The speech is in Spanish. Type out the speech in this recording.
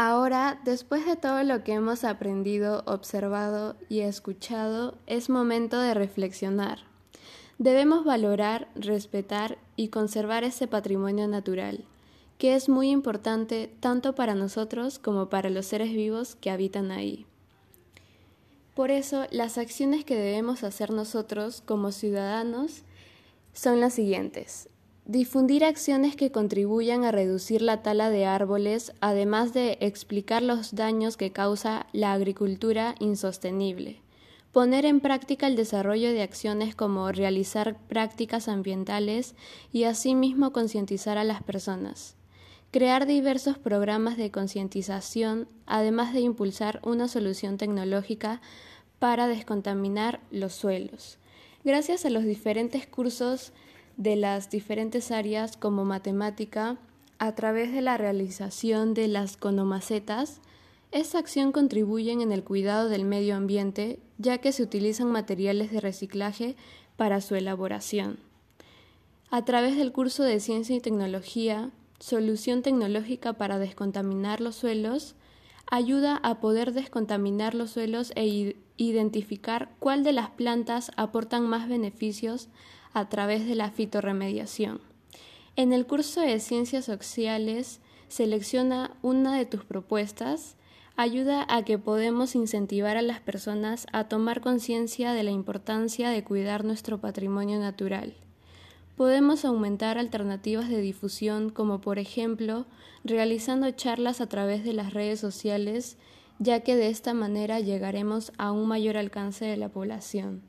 Ahora, después de todo lo que hemos aprendido, observado y escuchado, es momento de reflexionar. Debemos valorar, respetar y conservar ese patrimonio natural, que es muy importante tanto para nosotros como para los seres vivos que habitan ahí. Por eso, las acciones que debemos hacer nosotros como ciudadanos son las siguientes. Difundir acciones que contribuyan a reducir la tala de árboles, además de explicar los daños que causa la agricultura insostenible. Poner en práctica el desarrollo de acciones como realizar prácticas ambientales y asimismo concientizar a las personas. Crear diversos programas de concientización, además de impulsar una solución tecnológica para descontaminar los suelos. Gracias a los diferentes cursos de las diferentes áreas como matemática a través de la realización de las conomacetas, esta acción contribuye en el cuidado del medio ambiente ya que se utilizan materiales de reciclaje para su elaboración. A través del curso de Ciencia y Tecnología, Solución Tecnológica para Descontaminar los Suelos, ayuda a poder descontaminar los suelos e identificar cuál de las plantas aportan más beneficios a través de la fitorremediación. En el curso de Ciencias Sociales, selecciona una de tus propuestas, ayuda a que podemos incentivar a las personas a tomar conciencia de la importancia de cuidar nuestro patrimonio natural. Podemos aumentar alternativas de difusión como por ejemplo realizando charlas a través de las redes sociales, ya que de esta manera llegaremos a un mayor alcance de la población.